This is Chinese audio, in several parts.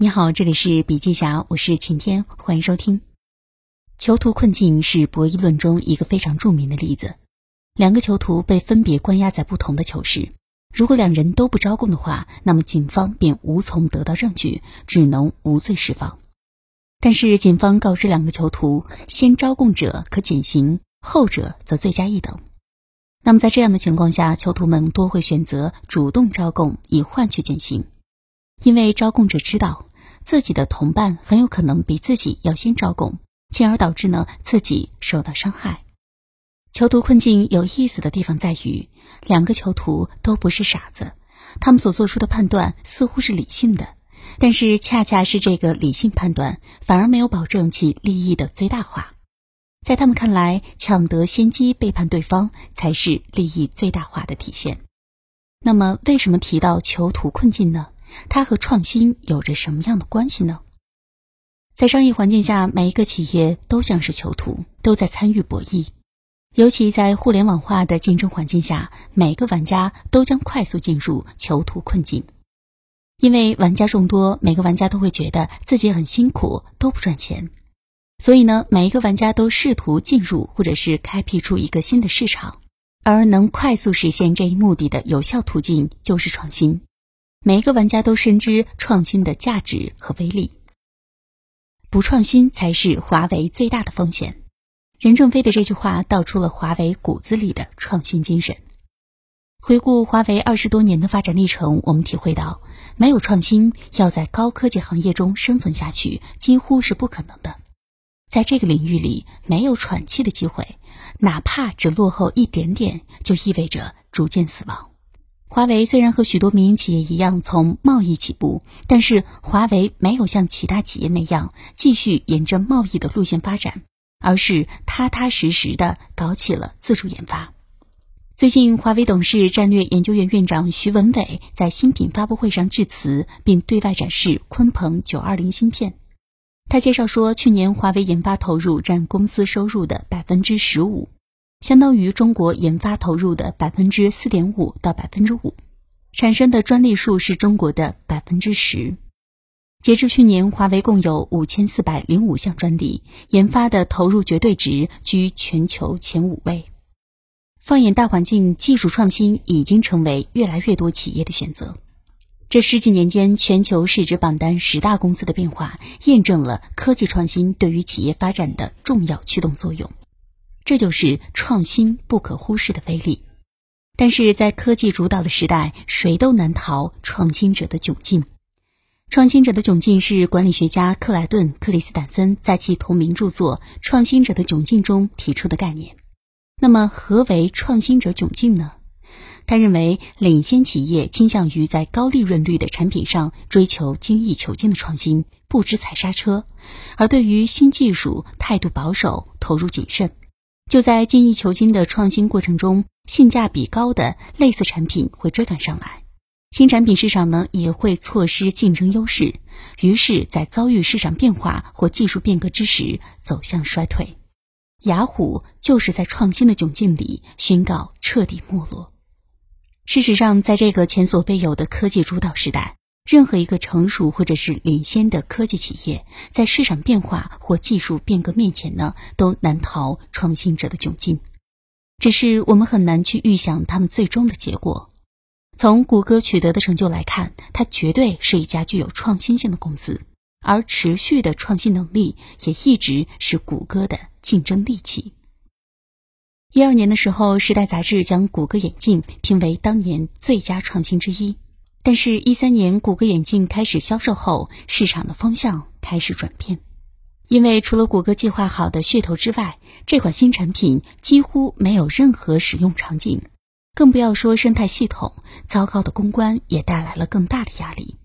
你好，这里是笔记侠，我是晴天，欢迎收听。囚徒困境是博弈论中一个非常著名的例子。两个囚徒被分别关押在不同的囚室，如果两人都不招供的话，那么警方便无从得到证据，只能无罪释放。但是警方告知两个囚徒，先招供者可减刑，后者则罪加一等。那么在这样的情况下，囚徒们多会选择主动招供，以换取减刑，因为招供者知道。自己的同伴很有可能比自己要先招供，进而导致呢自己受到伤害。囚徒困境有意思的地方在于，两个囚徒都不是傻子，他们所做出的判断似乎是理性的，但是恰恰是这个理性判断反而没有保证其利益的最大化。在他们看来，抢得先机背叛对方才是利益最大化的体现。那么，为什么提到囚徒困境呢？它和创新有着什么样的关系呢？在商业环境下，每一个企业都像是囚徒，都在参与博弈。尤其在互联网化的竞争环境下，每个玩家都将快速进入囚徒困境。因为玩家众多，每个玩家都会觉得自己很辛苦，都不赚钱。所以呢，每一个玩家都试图进入或者是开辟出一个新的市场，而能快速实现这一目的的有效途径就是创新。每一个玩家都深知创新的价值和威力，不创新才是华为最大的风险。任正非的这句话道出了华为骨子里的创新精神。回顾华为二十多年的发展历程，我们体会到，没有创新，要在高科技行业中生存下去几乎是不可能的。在这个领域里，没有喘气的机会，哪怕只落后一点点，就意味着逐渐死亡。华为虽然和许多民营企业一样从贸易起步，但是华为没有像其他企业那样继续沿着贸易的路线发展，而是踏踏实实的搞起了自主研发。最近，华为董事战略研究院院长徐文伟在新品发布会上致辞，并对外展示鲲鹏九二零芯片。他介绍说，去年华为研发投入占公司收入的百分之十五。相当于中国研发投入的百分之四点五到百分之五，产生的专利数是中国的百分之十。截至去年，华为共有五千四百零五项专利，研发的投入绝对值居全球前五位。放眼大环境，技术创新已经成为越来越多企业的选择。这十几年间，全球市值榜单十大公司的变化，验证了科技创新对于企业发展的重要驱动作用。这就是创新不可忽视的威力，但是在科技主导的时代，谁都难逃创新者的窘境。创新者的窘境是管理学家克莱顿·克里斯坦森在其同名著作《创新者的窘境》中提出的概念。那么，何为创新者窘境呢？他认为，领先企业倾向于在高利润率的产品上追求精益求精的创新，不知踩刹车；而对于新技术，态度保守，投入谨慎。就在精益求精的创新过程中，性价比高的类似产品会追赶上来，新产品市场呢也会错失竞争优势，于是，在遭遇市场变化或技术变革之时走向衰退。雅虎就是在创新的窘境里宣告彻底没落。事实上，在这个前所未有的科技主导时代。任何一个成熟或者是领先的科技企业，在市场变化或技术变革面前呢，都难逃创新者的窘境。只是我们很难去预想他们最终的结果。从谷歌取得的成就来看，它绝对是一家具有创新性的公司，而持续的创新能力也一直是谷歌的竞争利器。一二年的时候，《时代》杂志将谷歌眼镜评为当年最佳创新之一。但是，一三年谷歌眼镜开始销售后，市场的方向开始转变，因为除了谷歌计划好的噱头之外，这款新产品几乎没有任何使用场景，更不要说生态系统。糟糕的公关也带来了更大的压力，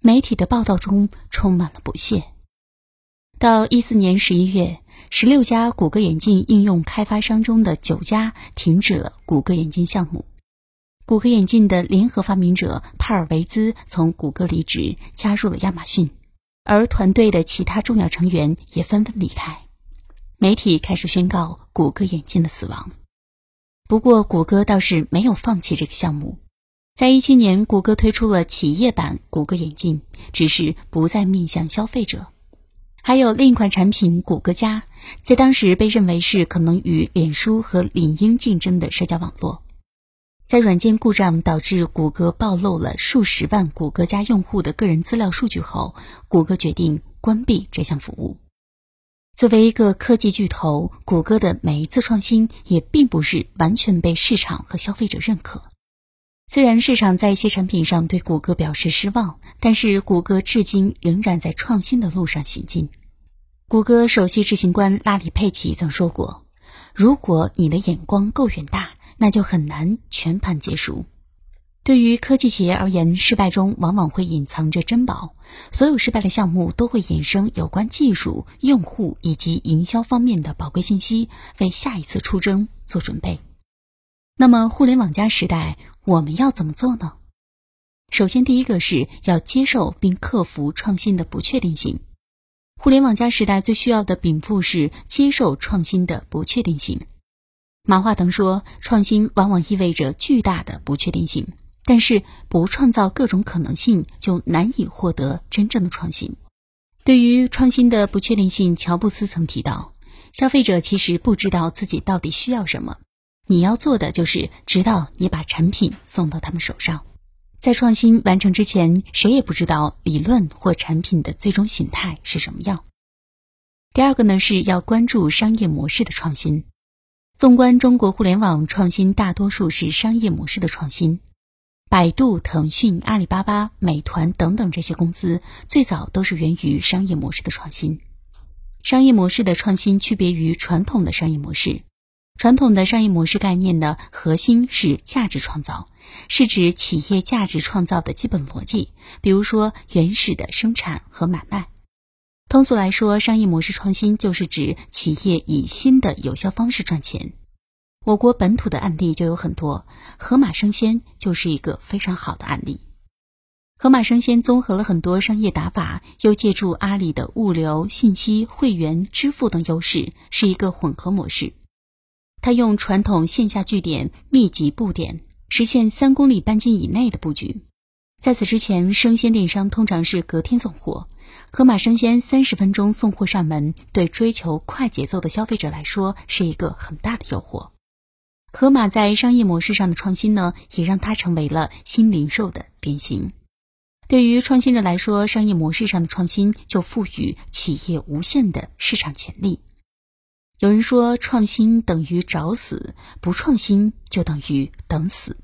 媒体的报道中充满了不屑。到一四年十一月，十六家谷歌眼镜应用开发商中的九家停止了谷歌眼镜项目。谷歌眼镜的联合发明者帕尔维兹从谷歌离职，加入了亚马逊，而团队的其他重要成员也纷纷离开。媒体开始宣告谷歌眼镜的死亡。不过，谷歌倒是没有放弃这个项目。在一七年，谷歌推出了企业版谷歌眼镜，只是不再面向消费者。还有另一款产品谷歌加，在当时被认为是可能与脸书和领英竞争的社交网络。在软件故障导致谷歌暴露了数十万谷歌家用户的个人资料数据后，谷歌决定关闭这项服务。作为一个科技巨头，谷歌的每一次创新也并不是完全被市场和消费者认可。虽然市场在一些产品上对谷歌表示失望，但是谷歌至今仍然在创新的路上行进。谷歌首席执行官拉里·佩奇曾说过：“如果你的眼光够远大，那就很难全盘皆输。”对于科技企业而言，失败中往往会隐藏着珍宝。所有失败的项目都会衍生有关技术、用户以及营销方面的宝贵信息，为下一次出征做准备。那么，互联网加时代。我们要怎么做呢？首先，第一个是要接受并克服创新的不确定性。互联网加时代最需要的禀赋是接受创新的不确定性。马化腾说：“创新往往意味着巨大的不确定性，但是不创造各种可能性，就难以获得真正的创新。”对于创新的不确定性，乔布斯曾提到：“消费者其实不知道自己到底需要什么。”你要做的就是，直到你把产品送到他们手上。在创新完成之前，谁也不知道理论或产品的最终形态是什么样。第二个呢，是要关注商业模式的创新。纵观中国互联网创新，大多数是商业模式的创新。百度、腾讯、阿里巴巴、美团等等这些公司，最早都是源于商业模式的创新。商业模式的创新区别于传统的商业模式。传统的商业模式概念的核心是价值创造，是指企业价值创造的基本逻辑，比如说原始的生产和买卖。通俗来说，商业模式创新就是指企业以新的有效方式赚钱。我国本土的案例就有很多，盒马生鲜就是一个非常好的案例。盒马生鲜综合了很多商业打法，又借助阿里的物流、信息、会员、支付等优势，是一个混合模式。他用传统线下据点密集布点，实现三公里半径以内的布局。在此之前，生鲜电商通常是隔天送货，盒马生鲜三十分钟送货上门，对追求快节奏的消费者来说是一个很大的诱惑。盒马在商业模式上的创新呢，也让它成为了新零售的典型。对于创新者来说，商业模式上的创新就赋予企业无限的市场潜力。有人说，创新等于找死，不创新就等于等死。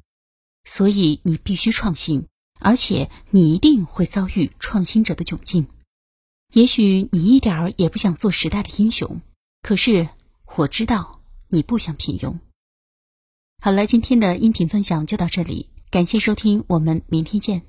所以你必须创新，而且你一定会遭遇创新者的窘境。也许你一点儿也不想做时代的英雄，可是我知道你不想平庸。好了，今天的音频分享就到这里，感谢收听，我们明天见。